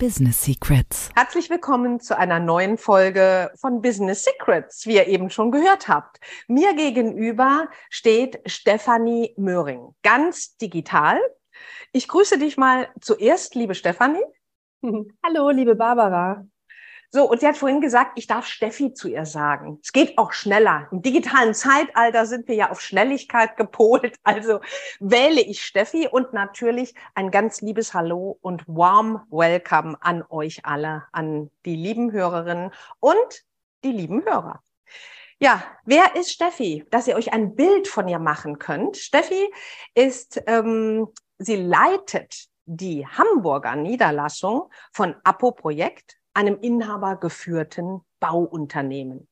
Business Secrets. Herzlich willkommen zu einer neuen Folge von Business Secrets, wie ihr eben schon gehört habt. Mir gegenüber steht Stefanie Möhring, ganz digital. Ich grüße dich mal zuerst, liebe Stefanie. Hallo, liebe Barbara. So, und sie hat vorhin gesagt, ich darf Steffi zu ihr sagen. Es geht auch schneller. Im digitalen Zeitalter sind wir ja auf Schnelligkeit gepolt. Also wähle ich Steffi und natürlich ein ganz liebes Hallo und warm Welcome an euch alle, an die lieben Hörerinnen und die lieben Hörer. Ja, wer ist Steffi? Dass ihr euch ein Bild von ihr machen könnt. Steffi ist, ähm, sie leitet die Hamburger Niederlassung von Apo Projekt einem inhabergeführten Bauunternehmen.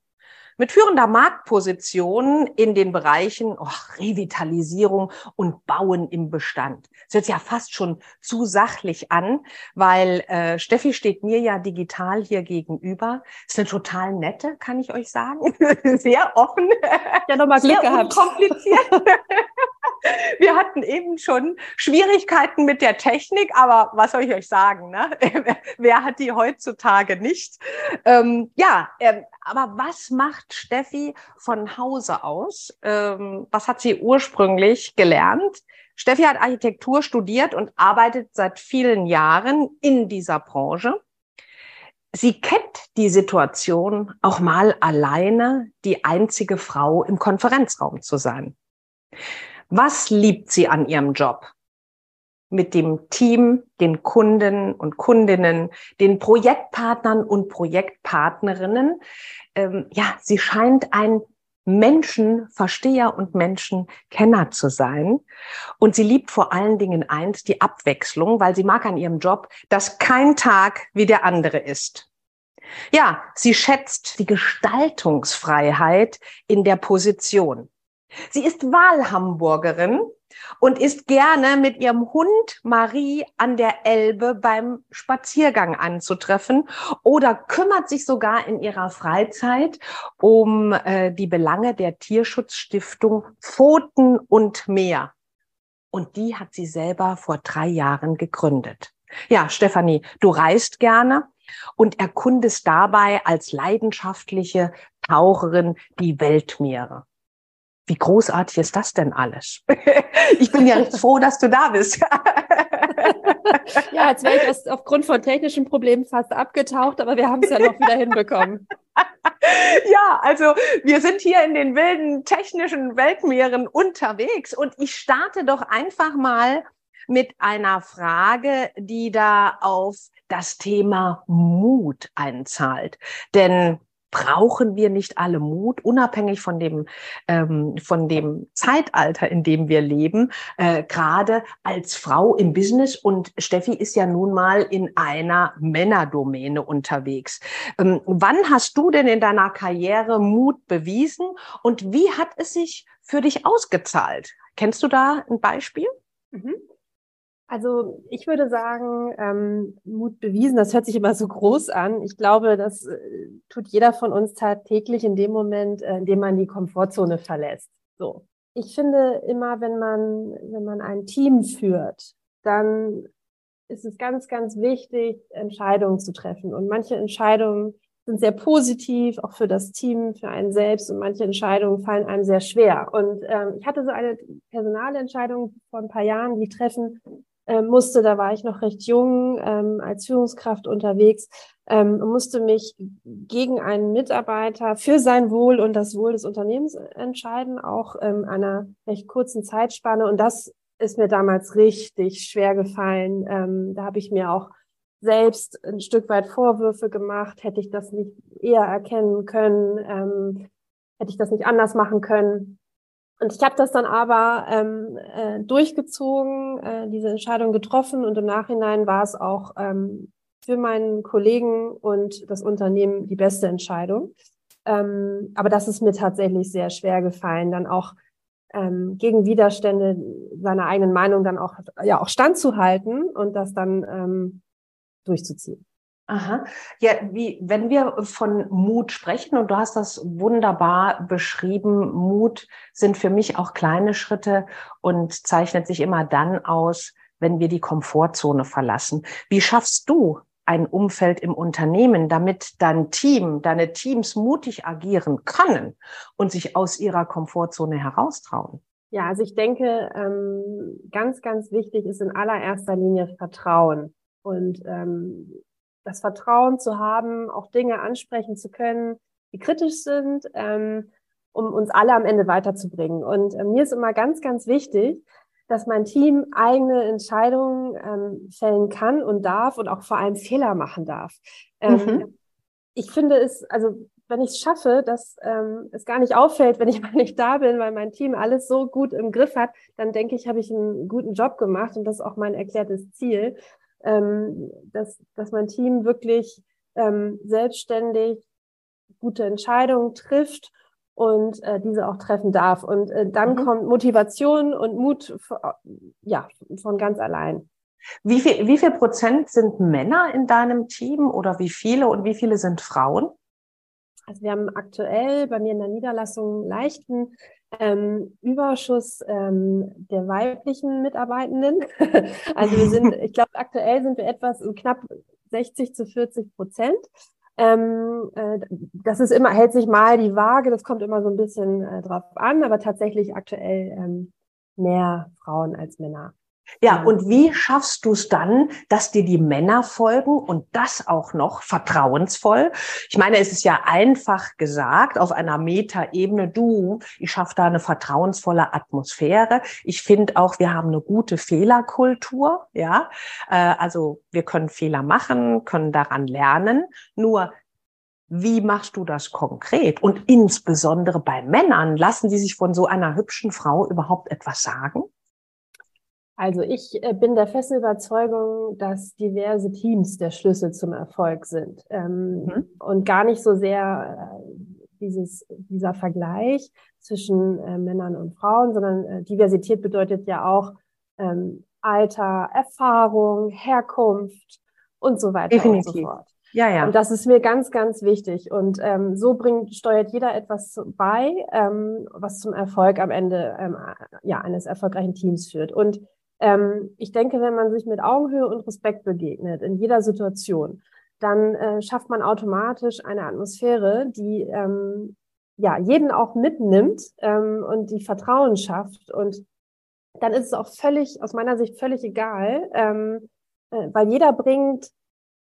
Mit führender Marktposition in den Bereichen oh, Revitalisierung und Bauen im Bestand. Das hört sich ja fast schon zu sachlich an, weil äh, Steffi steht mir ja digital hier gegenüber. Ist eine total nette, kann ich euch sagen. Sehr offen. Ja, nochmal Glück Sehr gehabt. Kompliziert. Wir hatten eben schon Schwierigkeiten mit der Technik, aber was soll ich euch sagen? Ne? Wer hat die heutzutage nicht? Ähm, ja, ähm, aber was macht Steffi von Hause aus? Ähm, was hat sie ursprünglich gelernt? Steffi hat Architektur studiert und arbeitet seit vielen Jahren in dieser Branche. Sie kennt die Situation, auch mal alleine die einzige Frau im Konferenzraum zu sein. Was liebt sie an ihrem Job? Mit dem Team, den Kunden und Kundinnen, den Projektpartnern und Projektpartnerinnen. Ähm, ja, sie scheint ein Menschenversteher und Menschenkenner zu sein. Und sie liebt vor allen Dingen eins, die Abwechslung, weil sie mag an ihrem Job, dass kein Tag wie der andere ist. Ja, sie schätzt die Gestaltungsfreiheit in der Position. Sie ist Wahlhamburgerin und ist gerne mit ihrem Hund Marie an der Elbe beim Spaziergang anzutreffen oder kümmert sich sogar in ihrer Freizeit um äh, die Belange der Tierschutzstiftung Pfoten und Meer. Und die hat sie selber vor drei Jahren gegründet. Ja, Stefanie, du reist gerne und erkundest dabei als leidenschaftliche Taucherin die Weltmeere. Wie großartig ist das denn alles? ich bin ja froh, dass du da bist. ja, jetzt wäre ich aus, aufgrund von technischen Problemen fast abgetaucht, aber wir haben es ja noch wieder hinbekommen. Ja, also wir sind hier in den wilden technischen Weltmeeren unterwegs und ich starte doch einfach mal mit einer Frage, die da auf das Thema Mut einzahlt. Denn brauchen wir nicht alle Mut, unabhängig von dem, ähm, von dem Zeitalter, in dem wir leben, äh, gerade als Frau im Business. Und Steffi ist ja nun mal in einer Männerdomäne unterwegs. Ähm, wann hast du denn in deiner Karriere Mut bewiesen und wie hat es sich für dich ausgezahlt? Kennst du da ein Beispiel? Mhm. Also ich würde sagen, ähm, Mut bewiesen, das hört sich immer so groß an. Ich glaube, das äh, tut jeder von uns tagtäglich in dem Moment, äh, in dem man die Komfortzone verlässt. So. Ich finde immer, wenn man, wenn man ein Team führt, dann ist es ganz, ganz wichtig, Entscheidungen zu treffen. Und manche Entscheidungen sind sehr positiv, auch für das Team, für einen selbst. Und manche Entscheidungen fallen einem sehr schwer. Und ähm, ich hatte so eine Personalentscheidung vor ein paar Jahren, die treffen äh, musste, da war ich noch recht jung, ähm, als Führungskraft unterwegs, ähm, musste mich gegen einen Mitarbeiter für sein Wohl und das Wohl des Unternehmens entscheiden, auch ähm, einer recht kurzen Zeitspanne. Und das ist mir damals richtig schwer gefallen. Ähm, da habe ich mir auch selbst ein Stück weit Vorwürfe gemacht, hätte ich das nicht eher erkennen können, ähm, hätte ich das nicht anders machen können. Und ich habe das dann aber ähm, äh, durchgezogen, äh, diese Entscheidung getroffen und im Nachhinein war es auch ähm, für meinen Kollegen und das Unternehmen die beste Entscheidung. Ähm, aber das ist mir tatsächlich sehr schwer gefallen, dann auch ähm, gegen Widerstände seiner eigenen Meinung dann auch, ja, auch standzuhalten und das dann ähm, durchzuziehen. Aha. Ja, wie, wenn wir von Mut sprechen, und du hast das wunderbar beschrieben, Mut sind für mich auch kleine Schritte und zeichnet sich immer dann aus, wenn wir die Komfortzone verlassen. Wie schaffst du ein Umfeld im Unternehmen, damit dein Team, deine Teams mutig agieren können und sich aus ihrer Komfortzone heraustrauen? Ja, also ich denke, ähm, ganz, ganz wichtig ist in allererster Linie Vertrauen. Und ähm, das Vertrauen zu haben, auch Dinge ansprechen zu können, die kritisch sind, ähm, um uns alle am Ende weiterzubringen. Und äh, mir ist immer ganz, ganz wichtig, dass mein Team eigene Entscheidungen ähm, fällen kann und darf und auch vor allem Fehler machen darf. Ähm, mhm. Ich finde es, also wenn ich es schaffe, dass ähm, es gar nicht auffällt, wenn ich mal nicht da bin, weil mein Team alles so gut im Griff hat, dann denke ich, habe ich einen guten Job gemacht und das ist auch mein erklärtes Ziel, ähm, dass, dass mein Team wirklich ähm, selbstständig gute Entscheidungen trifft und äh, diese auch treffen darf. Und äh, dann mhm. kommt Motivation und Mut ja, von ganz allein. Wie viel, wie viel Prozent sind Männer in deinem Team oder wie viele und wie viele sind Frauen? Also wir haben aktuell bei mir in der Niederlassung leichten ähm, Überschuss ähm, der weiblichen Mitarbeitenden. also wir sind, ich glaube, aktuell sind wir etwas knapp 60 zu 40 Prozent. Ähm, äh, das ist immer, hält sich mal die Waage, das kommt immer so ein bisschen äh, drauf an, aber tatsächlich aktuell ähm, mehr Frauen als Männer. Ja, und wie schaffst du es dann, dass dir die Männer folgen und das auch noch vertrauensvoll? Ich meine, es ist ja einfach gesagt auf einer Metaebene, du, ich schaffe da eine vertrauensvolle Atmosphäre. Ich finde auch, wir haben eine gute Fehlerkultur, ja. Äh, also wir können Fehler machen, können daran lernen. Nur wie machst du das konkret? Und insbesondere bei Männern, lassen die sich von so einer hübschen Frau überhaupt etwas sagen? Also ich äh, bin der festen Überzeugung, dass diverse Teams der Schlüssel zum Erfolg sind ähm, mhm. und gar nicht so sehr äh, dieses, dieser Vergleich zwischen äh, Männern und Frauen, sondern äh, Diversität bedeutet ja auch ähm, Alter, Erfahrung, Herkunft und so weiter Definitiv. und so fort. Ja, ja. Und das ist mir ganz, ganz wichtig. Und ähm, so bringt, steuert jeder etwas bei, ähm, was zum Erfolg am Ende ähm, ja, eines erfolgreichen Teams führt. Und ähm, ich denke, wenn man sich mit Augenhöhe und Respekt begegnet in jeder Situation, dann äh, schafft man automatisch eine Atmosphäre, die ähm, ja jeden auch mitnimmt ähm, und die Vertrauen schafft. Und dann ist es auch völlig, aus meiner Sicht völlig egal, ähm, äh, weil jeder bringt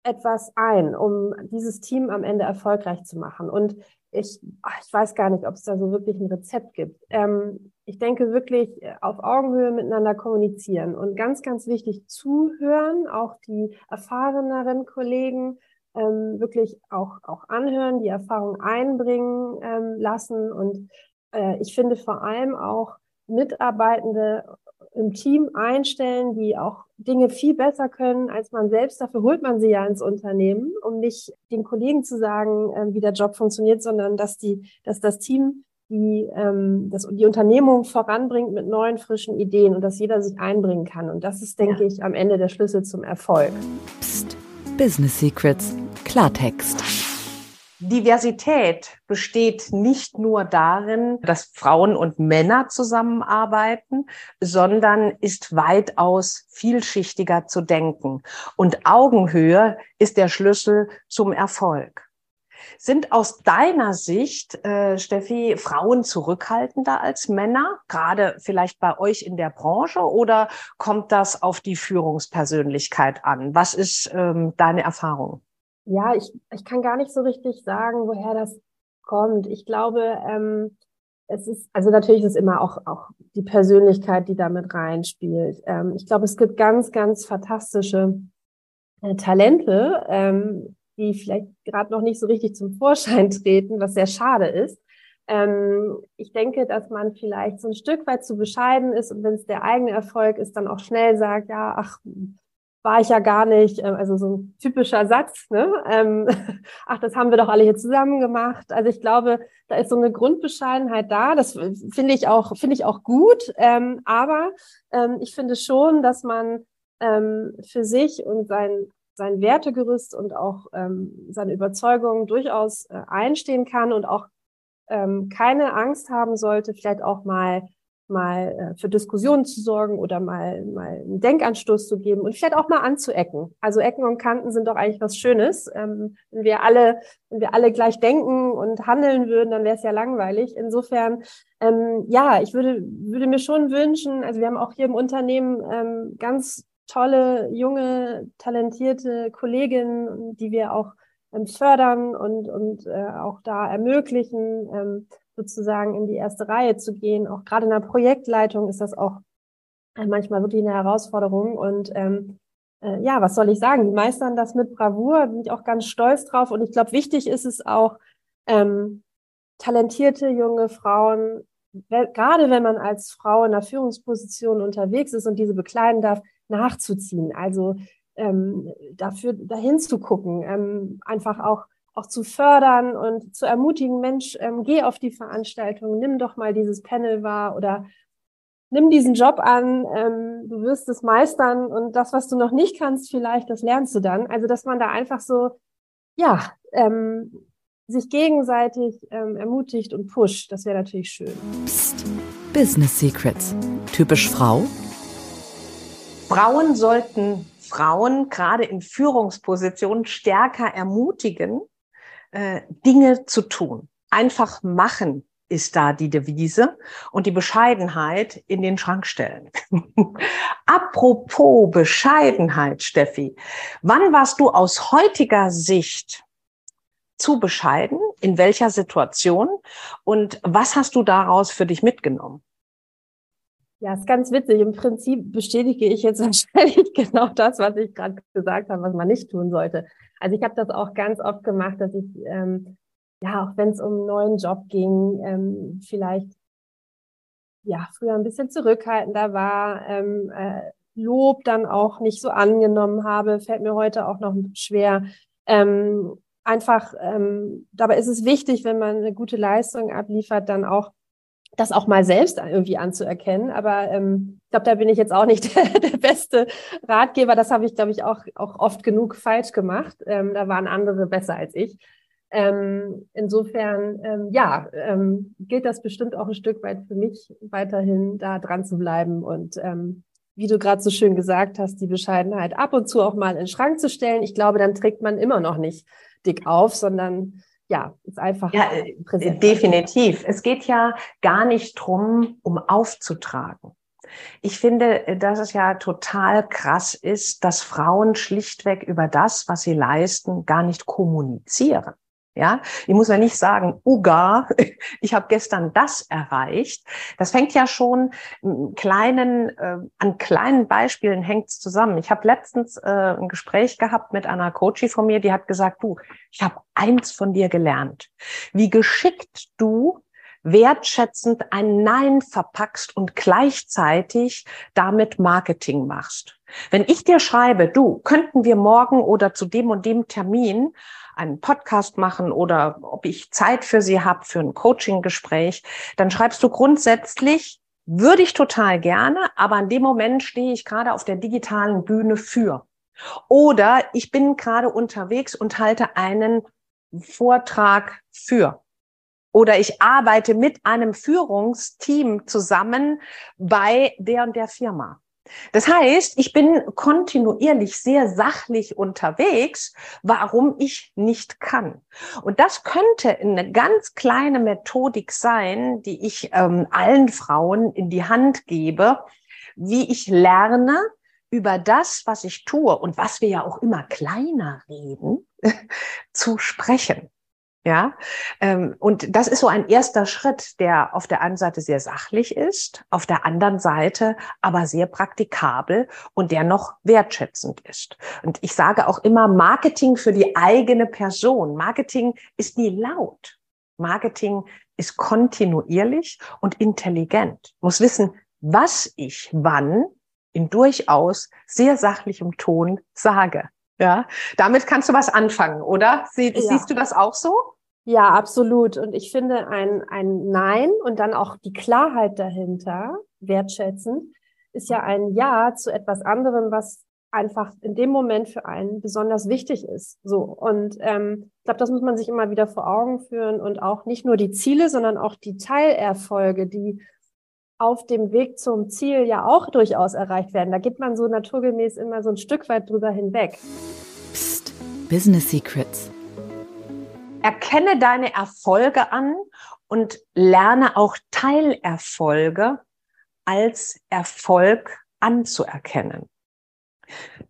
etwas ein, um dieses Team am Ende erfolgreich zu machen. Und ich, ich weiß gar nicht, ob es da so wirklich ein Rezept gibt. Ähm, ich denke wirklich äh, auf Augenhöhe miteinander kommunizieren und ganz, ganz wichtig zuhören, auch die erfahreneren Kollegen ähm, wirklich auch, auch anhören, die Erfahrung einbringen ähm, lassen. Und äh, ich finde vor allem auch Mitarbeitende im Team einstellen, die auch Dinge viel besser können als man selbst. Dafür holt man sie ja ins Unternehmen, um nicht den Kollegen zu sagen, äh, wie der Job funktioniert, sondern dass die, dass das Team die ähm, das, die Unternehmung voranbringt mit neuen, frischen Ideen und dass jeder sich einbringen kann. Und das ist, denke ja. ich, am Ende der Schlüssel zum Erfolg. Psst. Business Secrets. Klartext. Diversität besteht nicht nur darin, dass Frauen und Männer zusammenarbeiten, sondern ist weitaus vielschichtiger zu denken. Und Augenhöhe ist der Schlüssel zum Erfolg. Sind aus deiner Sicht, äh, Steffi, Frauen zurückhaltender als Männer, gerade vielleicht bei euch in der Branche, oder kommt das auf die Führungspersönlichkeit an? Was ist ähm, deine Erfahrung? Ja, ich, ich kann gar nicht so richtig sagen, woher das kommt. Ich glaube, ähm, es ist, also natürlich ist es immer auch, auch die Persönlichkeit, die damit reinspielt. Ähm, ich glaube, es gibt ganz, ganz fantastische äh, Talente, ähm, die vielleicht gerade noch nicht so richtig zum Vorschein treten, was sehr schade ist. Ähm, ich denke, dass man vielleicht so ein Stück weit zu bescheiden ist und wenn es der eigene Erfolg ist, dann auch schnell sagt, ja, ach, war ich ja gar nicht, äh, also so ein typischer Satz, ne? Ähm, ach, das haben wir doch alle hier zusammen gemacht. Also ich glaube, da ist so eine Grundbescheidenheit da. Das finde ich auch, finde ich auch gut. Ähm, aber ähm, ich finde schon, dass man ähm, für sich und sein, sein Wertegerüst und auch ähm, seine Überzeugungen durchaus äh, einstehen kann und auch ähm, keine Angst haben sollte, vielleicht auch mal mal äh, für Diskussionen zu sorgen oder mal, mal einen Denkanstoß zu geben und vielleicht auch mal anzuecken. Also Ecken und Kanten sind doch eigentlich was Schönes. Ähm, wenn wir alle, wenn wir alle gleich denken und handeln würden, dann wäre es ja langweilig. Insofern, ähm, ja, ich würde, würde mir schon wünschen, also wir haben auch hier im Unternehmen ähm, ganz tolle, junge, talentierte Kolleginnen, die wir auch ähm, fördern und, und äh, auch da ermöglichen, ähm, sozusagen in die erste Reihe zu gehen. Auch gerade in der Projektleitung ist das auch äh, manchmal wirklich eine Herausforderung. Und ähm, äh, ja, was soll ich sagen? Die meistern das mit Bravour, bin ich auch ganz stolz drauf. Und ich glaube, wichtig ist es auch, ähm, talentierte junge Frauen, gerade wenn man als Frau in einer Führungsposition unterwegs ist und diese bekleiden darf, nachzuziehen. Also ähm, dafür dahin zu gucken, ähm, einfach auch auch zu fördern und zu ermutigen, Mensch, ähm, geh auf die Veranstaltung, nimm doch mal dieses Panel wahr oder nimm diesen Job an, ähm, du wirst es meistern und das, was du noch nicht kannst, vielleicht, das lernst du dann. Also, dass man da einfach so, ja, ähm, sich gegenseitig ähm, ermutigt und pusht, das wäre natürlich schön. Psst. Business Secrets. Typisch Frau? Frauen sollten Frauen gerade in Führungspositionen stärker ermutigen, äh, Dinge zu tun. Einfach machen ist da die Devise und die Bescheidenheit in den Schrank stellen. Apropos Bescheidenheit, Steffi, wann warst du aus heutiger Sicht zu bescheiden? In welcher Situation? Und was hast du daraus für dich mitgenommen? Ja, ist ganz witzig. Im Prinzip bestätige ich jetzt wahrscheinlich genau das, was ich gerade gesagt habe, was man nicht tun sollte. Also ich habe das auch ganz oft gemacht, dass ich, ähm, ja, auch wenn es um einen neuen Job ging, ähm, vielleicht ja früher ein bisschen zurückhaltender war, ähm, äh, Lob dann auch nicht so angenommen habe, fällt mir heute auch noch schwer. Ähm, einfach, ähm, dabei ist es wichtig, wenn man eine gute Leistung abliefert, dann auch das auch mal selbst irgendwie anzuerkennen. Aber ähm, ich glaube, da bin ich jetzt auch nicht der, der beste Ratgeber. Das habe ich, glaube ich, auch, auch oft genug falsch gemacht. Ähm, da waren andere besser als ich. Ähm, insofern, ähm, ja, ähm, gilt das bestimmt auch ein Stück weit für mich, weiterhin da dran zu bleiben und ähm, wie du gerade so schön gesagt hast, die Bescheidenheit ab und zu auch mal in den Schrank zu stellen. Ich glaube, dann trägt man immer noch nicht dick auf, sondern ja, ist einfach ja, äh, präsent. Definitiv. Es geht ja gar nicht drum, um aufzutragen. Ich finde, äh, dass es ja total krass ist, dass Frauen schlichtweg über das, was sie leisten, gar nicht kommunizieren. Ja, ich muss ja nicht sagen, Uga, ich habe gestern das erreicht. Das fängt ja schon kleinen, äh, an kleinen Beispielen hängt's zusammen. Ich habe letztens äh, ein Gespräch gehabt mit einer Coachie von mir, die hat gesagt, du, ich habe eins von dir gelernt, wie geschickt du wertschätzend ein Nein verpackst und gleichzeitig damit Marketing machst. Wenn ich dir schreibe, du, könnten wir morgen oder zu dem und dem Termin einen Podcast machen oder ob ich Zeit für Sie habe für ein Coaching-Gespräch, dann schreibst du grundsätzlich, würde ich total gerne, aber in dem Moment stehe ich gerade auf der digitalen Bühne für. Oder ich bin gerade unterwegs und halte einen Vortrag für. Oder ich arbeite mit einem Führungsteam zusammen bei der und der Firma. Das heißt, ich bin kontinuierlich sehr sachlich unterwegs, warum ich nicht kann. Und das könnte eine ganz kleine Methodik sein, die ich ähm, allen Frauen in die Hand gebe, wie ich lerne, über das, was ich tue und was wir ja auch immer kleiner reden, zu sprechen. Ja, ähm, und das ist so ein erster Schritt, der auf der einen Seite sehr sachlich ist, auf der anderen Seite aber sehr praktikabel und der noch wertschätzend ist. Und ich sage auch immer Marketing für die eigene Person. Marketing ist nie laut. Marketing ist kontinuierlich und intelligent. muss wissen, was ich wann in durchaus sehr sachlichem Ton sage. Ja, damit kannst du was anfangen, oder? Sie, ja. Siehst du das auch so? Ja, absolut. Und ich finde ein, ein Nein und dann auch die Klarheit dahinter, wertschätzen, ist ja ein Ja zu etwas anderem, was einfach in dem Moment für einen besonders wichtig ist. So und ähm, ich glaube, das muss man sich immer wieder vor Augen führen und auch nicht nur die Ziele, sondern auch die Teilerfolge, die auf dem Weg zum Ziel ja auch durchaus erreicht werden. Da geht man so naturgemäß immer so ein Stück weit drüber hinweg. Psst, Business Secrets. Erkenne deine Erfolge an und lerne auch Teilerfolge als Erfolg anzuerkennen.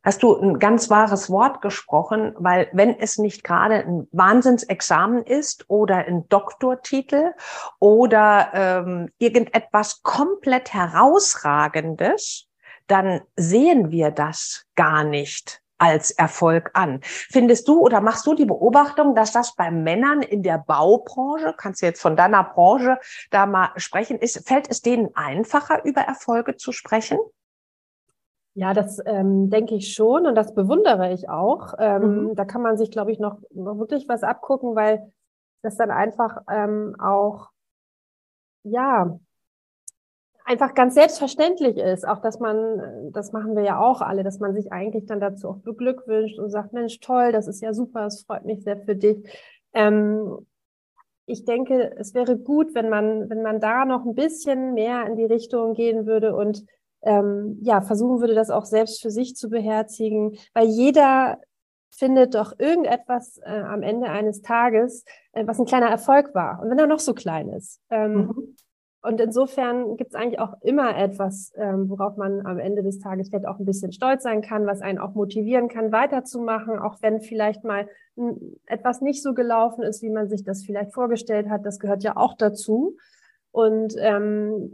Hast du ein ganz wahres Wort gesprochen, weil wenn es nicht gerade ein Wahnsinnsexamen ist oder ein Doktortitel oder ähm, irgendetwas komplett herausragendes, dann sehen wir das gar nicht als Erfolg an. Findest du oder machst du die Beobachtung, dass das bei Männern in der Baubranche, kannst du jetzt von deiner Branche da mal sprechen, ist, fällt es denen einfacher, über Erfolge zu sprechen? Ja, das ähm, denke ich schon und das bewundere ich auch. Ähm, mhm. Da kann man sich, glaube ich, noch, noch wirklich was abgucken, weil das dann einfach ähm, auch, ja, einfach ganz selbstverständlich ist. Auch, dass man, das machen wir ja auch alle, dass man sich eigentlich dann dazu auch beglückwünscht und sagt, Mensch, toll, das ist ja super, es freut mich sehr für dich. Ähm, ich denke, es wäre gut, wenn man, wenn man da noch ein bisschen mehr in die Richtung gehen würde und ähm, ja, versuchen würde, das auch selbst für sich zu beherzigen, weil jeder findet doch irgendetwas äh, am Ende eines Tages, äh, was ein kleiner Erfolg war. Und wenn er noch so klein ist. Ähm, mhm. Und insofern gibt es eigentlich auch immer etwas, ähm, worauf man am Ende des Tages vielleicht auch ein bisschen stolz sein kann, was einen auch motivieren kann, weiterzumachen, auch wenn vielleicht mal etwas nicht so gelaufen ist, wie man sich das vielleicht vorgestellt hat. Das gehört ja auch dazu. Und ähm,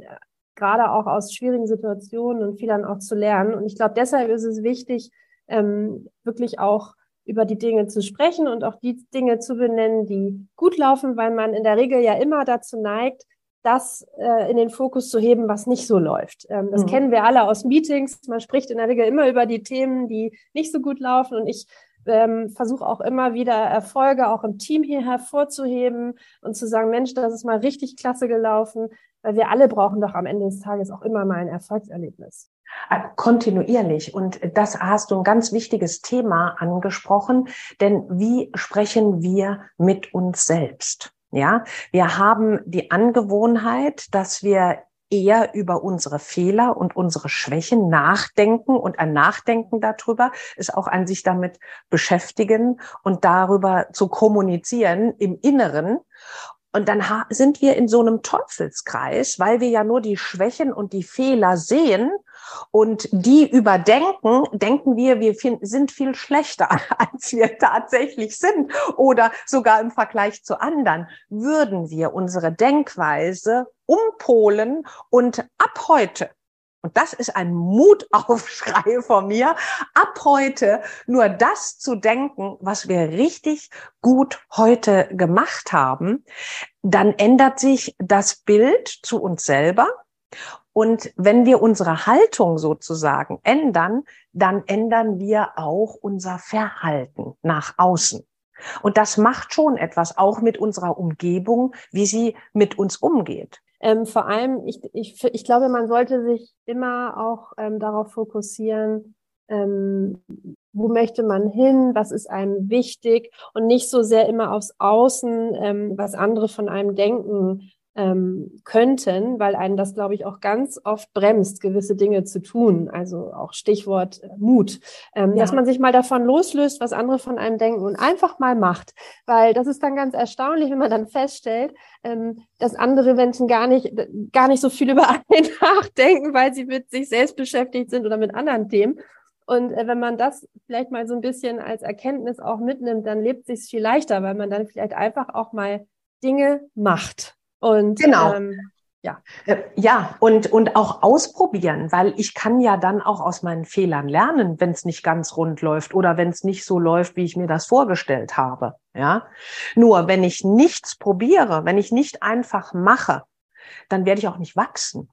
gerade auch aus schwierigen Situationen und vielern auch zu lernen. Und ich glaube, deshalb ist es wichtig, ähm, wirklich auch über die Dinge zu sprechen und auch die Dinge zu benennen, die gut laufen, weil man in der Regel ja immer dazu neigt, das äh, in den Fokus zu heben, was nicht so läuft. Ähm, das mhm. kennen wir alle aus Meetings. Man spricht in der Regel immer über die Themen, die nicht so gut laufen. Und ich ähm, versuche auch immer wieder Erfolge auch im Team hier hervorzuheben und zu sagen, Mensch, das ist mal richtig klasse gelaufen, weil wir alle brauchen doch am Ende des Tages auch immer mal ein Erfolgserlebnis. Äh, kontinuierlich. Und das hast du ein ganz wichtiges Thema angesprochen, denn wie sprechen wir mit uns selbst? Ja, wir haben die Angewohnheit, dass wir eher über unsere Fehler und unsere Schwächen nachdenken und ein Nachdenken darüber ist auch an sich damit beschäftigen und darüber zu kommunizieren im Inneren. Und dann sind wir in so einem Teufelskreis, weil wir ja nur die Schwächen und die Fehler sehen und die überdenken, denken wir, wir sind viel schlechter, als wir tatsächlich sind oder sogar im Vergleich zu anderen. Würden wir unsere Denkweise umpolen und ab heute und das ist ein Mutaufschrei von mir, ab heute nur das zu denken, was wir richtig gut heute gemacht haben, dann ändert sich das Bild zu uns selber. Und wenn wir unsere Haltung sozusagen ändern, dann ändern wir auch unser Verhalten nach außen. Und das macht schon etwas auch mit unserer Umgebung, wie sie mit uns umgeht. Ähm, vor allem, ich, ich, ich glaube, man sollte sich immer auch ähm, darauf fokussieren, ähm, wo möchte man hin, was ist einem wichtig und nicht so sehr immer aufs Außen, ähm, was andere von einem denken ähm, könnten, weil einen das, glaube ich, auch ganz oft bremst, gewisse Dinge zu tun. Also auch Stichwort äh, Mut, ähm, ja. dass man sich mal davon loslöst, was andere von einem denken und einfach mal macht. Weil das ist dann ganz erstaunlich, wenn man dann feststellt, ähm, dass andere Menschen gar nicht, gar nicht so viel über einen nachdenken, weil sie mit sich selbst beschäftigt sind oder mit anderen Themen. Und äh, wenn man das vielleicht mal so ein bisschen als Erkenntnis auch mitnimmt, dann lebt sich viel leichter, weil man dann vielleicht einfach auch mal Dinge macht. Und genau. Ähm, ja. Äh, ja, und, und auch ausprobieren, weil ich kann ja dann auch aus meinen Fehlern lernen, wenn es nicht ganz rund läuft oder wenn es nicht so läuft, wie ich mir das vorgestellt habe. Ja. Nur wenn ich nichts probiere, wenn ich nicht einfach mache, dann werde ich auch nicht wachsen.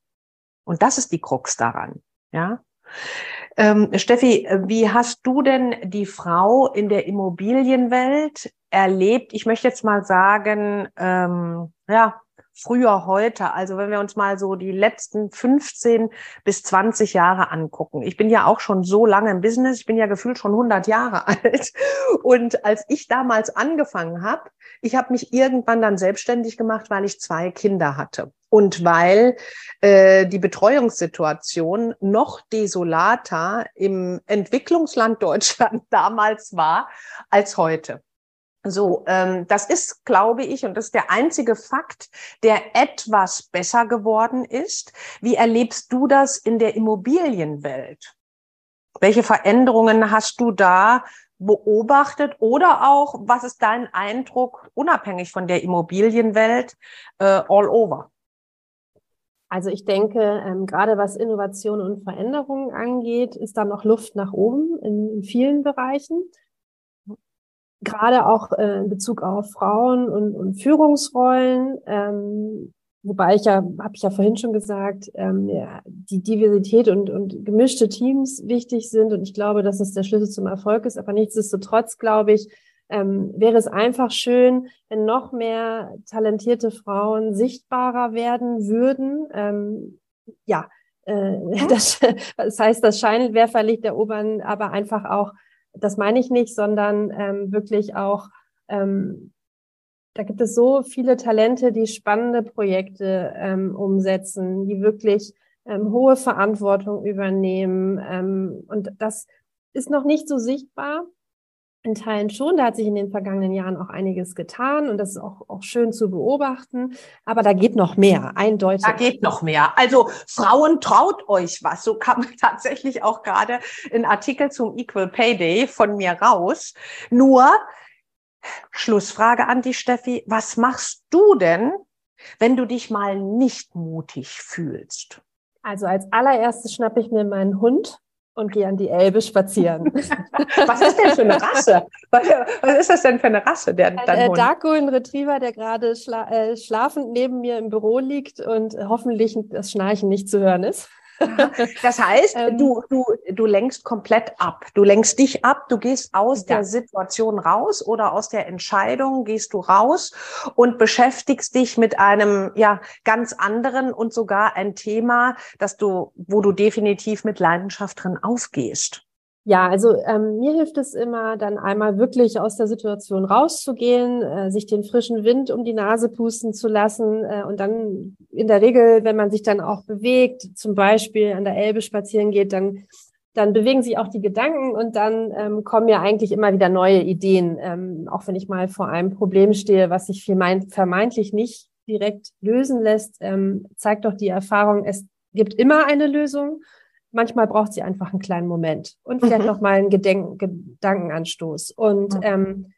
Und das ist die Krux daran. Ja. Ähm, Steffi, wie hast du denn die Frau in der Immobilienwelt erlebt? Ich möchte jetzt mal sagen, ähm, ja, früher heute. Also wenn wir uns mal so die letzten 15 bis 20 Jahre angucken. Ich bin ja auch schon so lange im Business. Ich bin ja gefühlt schon 100 Jahre alt. Und als ich damals angefangen habe, ich habe mich irgendwann dann selbstständig gemacht, weil ich zwei Kinder hatte. Und weil äh, die Betreuungssituation noch desolater im Entwicklungsland Deutschland damals war als heute. So, ähm, das ist, glaube ich, und das ist der einzige Fakt, der etwas besser geworden ist. Wie erlebst du das in der Immobilienwelt? Welche Veränderungen hast du da beobachtet oder auch, was ist dein Eindruck, unabhängig von der Immobilienwelt, äh, all over? Also ich denke, ähm, gerade was Innovation und Veränderungen angeht, ist da noch Luft nach oben in, in vielen Bereichen gerade auch äh, in Bezug auf Frauen und, und Führungsrollen, ähm, wobei ich ja, habe ich ja vorhin schon gesagt, ähm, ja, die Diversität und, und gemischte Teams wichtig sind und ich glaube, dass es der Schlüssel zum Erfolg ist. Aber nichtsdestotrotz glaube ich, ähm, wäre es einfach schön, wenn noch mehr talentierte Frauen sichtbarer werden würden. Ähm, ja, äh, das, das heißt, das Scheinwerferlicht erobern, aber einfach auch das meine ich nicht, sondern ähm, wirklich auch, ähm, da gibt es so viele Talente, die spannende Projekte ähm, umsetzen, die wirklich ähm, hohe Verantwortung übernehmen. Ähm, und das ist noch nicht so sichtbar in Teilen schon. Da hat sich in den vergangenen Jahren auch einiges getan und das ist auch, auch schön zu beobachten. Aber da geht noch mehr, eindeutig. Da geht noch mehr. Also Frauen traut euch was. So kam tatsächlich auch gerade ein Artikel zum Equal Pay Day von mir raus. Nur Schlussfrage an die Steffi. Was machst du denn, wenn du dich mal nicht mutig fühlst? Also als allererstes schnappe ich mir meinen Hund und gehe an die Elbe spazieren. was ist denn für eine Rasse? Was, ist das denn für eine Rasse, der Ein äh, Dark Golden Retriever, der gerade schla äh, schlafend neben mir im Büro liegt und hoffentlich das Schnarchen nicht zu hören ist. Das heißt, ähm, du, du, du lenkst komplett ab. Du lenkst dich ab, du gehst aus ja. der Situation raus oder aus der Entscheidung gehst du raus und beschäftigst dich mit einem, ja, ganz anderen und sogar ein Thema, dass du, wo du definitiv mit Leidenschaft drin aufgehst. Ja, also ähm, mir hilft es immer, dann einmal wirklich aus der Situation rauszugehen, äh, sich den frischen Wind um die Nase pusten zu lassen äh, und dann in der Regel, wenn man sich dann auch bewegt, zum Beispiel an der Elbe spazieren geht, dann dann bewegen sich auch die Gedanken und dann ähm, kommen ja eigentlich immer wieder neue Ideen, ähm, auch wenn ich mal vor einem Problem stehe, was sich vermeintlich nicht direkt lösen lässt, ähm, zeigt doch die Erfahrung, es gibt immer eine Lösung manchmal braucht sie einfach einen kleinen Moment und vielleicht mhm. noch mal einen Gedenk Gedankenanstoß. Und mhm. ähm,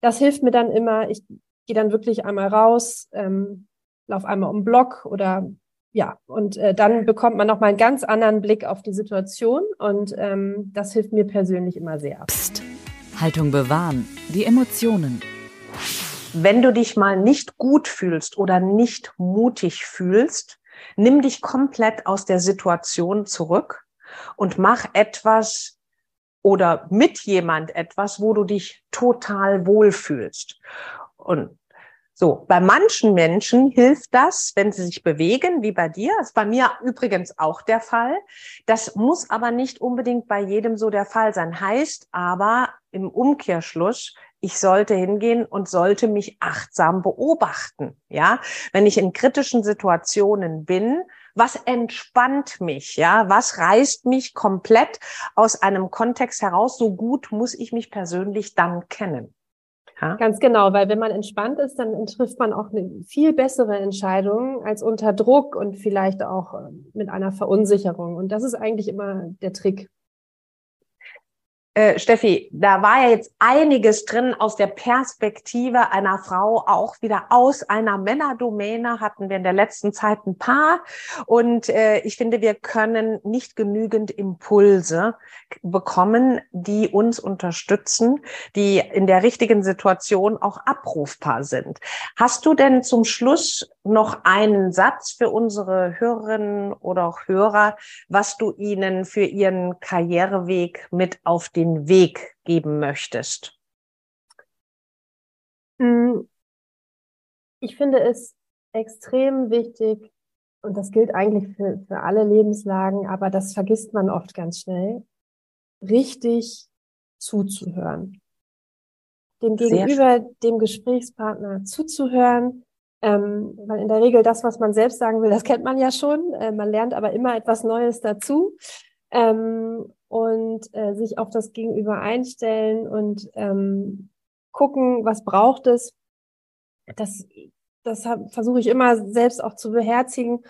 das hilft mir dann immer. Ich gehe dann wirklich einmal raus, ähm, lauf einmal um den Block oder ja, und äh, dann bekommt man noch mal einen ganz anderen Blick auf die Situation und ähm, das hilft mir persönlich immer sehr. Psst. Haltung bewahren, die Emotionen. Wenn du dich mal nicht gut fühlst oder nicht mutig fühlst, Nimm dich komplett aus der Situation zurück und mach etwas oder mit jemand etwas, wo du dich total wohlfühlst. Und so, bei manchen Menschen hilft das, wenn sie sich bewegen, wie bei dir. Das ist bei mir übrigens auch der Fall. Das muss aber nicht unbedingt bei jedem so der Fall sein. Heißt aber im Umkehrschluss, ich sollte hingehen und sollte mich achtsam beobachten. Ja, wenn ich in kritischen Situationen bin, was entspannt mich? Ja, was reißt mich komplett aus einem Kontext heraus? So gut muss ich mich persönlich dann kennen. Ja? Ganz genau, weil wenn man entspannt ist, dann trifft man auch eine viel bessere Entscheidung als unter Druck und vielleicht auch äh, mit einer Verunsicherung. Und das ist eigentlich immer der Trick. Äh, Steffi, da war ja jetzt einiges drin aus der Perspektive einer Frau, auch wieder aus einer Männerdomäne hatten wir in der letzten Zeit ein paar. Und äh, ich finde, wir können nicht genügend Impulse bekommen, die uns unterstützen, die in der richtigen Situation auch abrufbar sind. Hast du denn zum Schluss noch einen Satz für unsere Hörerinnen oder auch Hörer, was du ihnen für ihren Karriereweg mit auf den Weg geben möchtest? Hm. Ich finde es extrem wichtig, und das gilt eigentlich für, für alle Lebenslagen, aber das vergisst man oft ganz schnell, richtig zuzuhören. Dem Gegenüber, dem Gesprächspartner zuzuhören, ähm, weil in der Regel das, was man selbst sagen will, das kennt man ja schon. Äh, man lernt aber immer etwas Neues dazu. Ähm, und äh, sich auf das Gegenüber einstellen und ähm, gucken, was braucht es. Das, das versuche ich immer selbst auch zu beherzigen.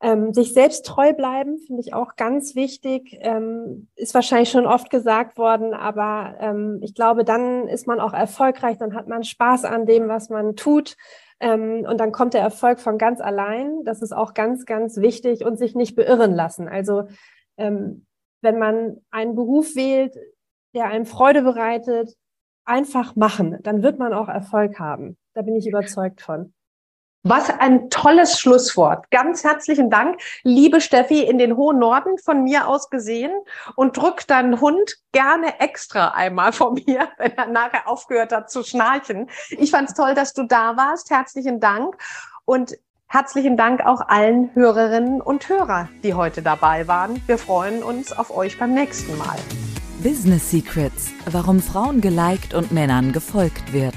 Ähm, sich selbst treu bleiben, finde ich auch ganz wichtig. Ähm, ist wahrscheinlich schon oft gesagt worden, aber ähm, ich glaube, dann ist man auch erfolgreich, dann hat man Spaß an dem, was man tut. Ähm, und dann kommt der Erfolg von ganz allein. Das ist auch ganz, ganz wichtig und sich nicht beirren lassen. Also ähm, wenn man einen Beruf wählt, der einem Freude bereitet, einfach machen, dann wird man auch Erfolg haben. Da bin ich überzeugt von. Was ein tolles Schlusswort. Ganz herzlichen Dank, liebe Steffi, in den hohen Norden von mir aus gesehen und drück deinen Hund gerne extra einmal von mir, wenn er nachher aufgehört hat zu schnarchen. Ich fand es toll, dass du da warst. Herzlichen Dank und herzlichen Dank auch allen Hörerinnen und Hörer, die heute dabei waren. Wir freuen uns auf euch beim nächsten Mal. Business Secrets, warum Frauen geliked und Männern gefolgt wird.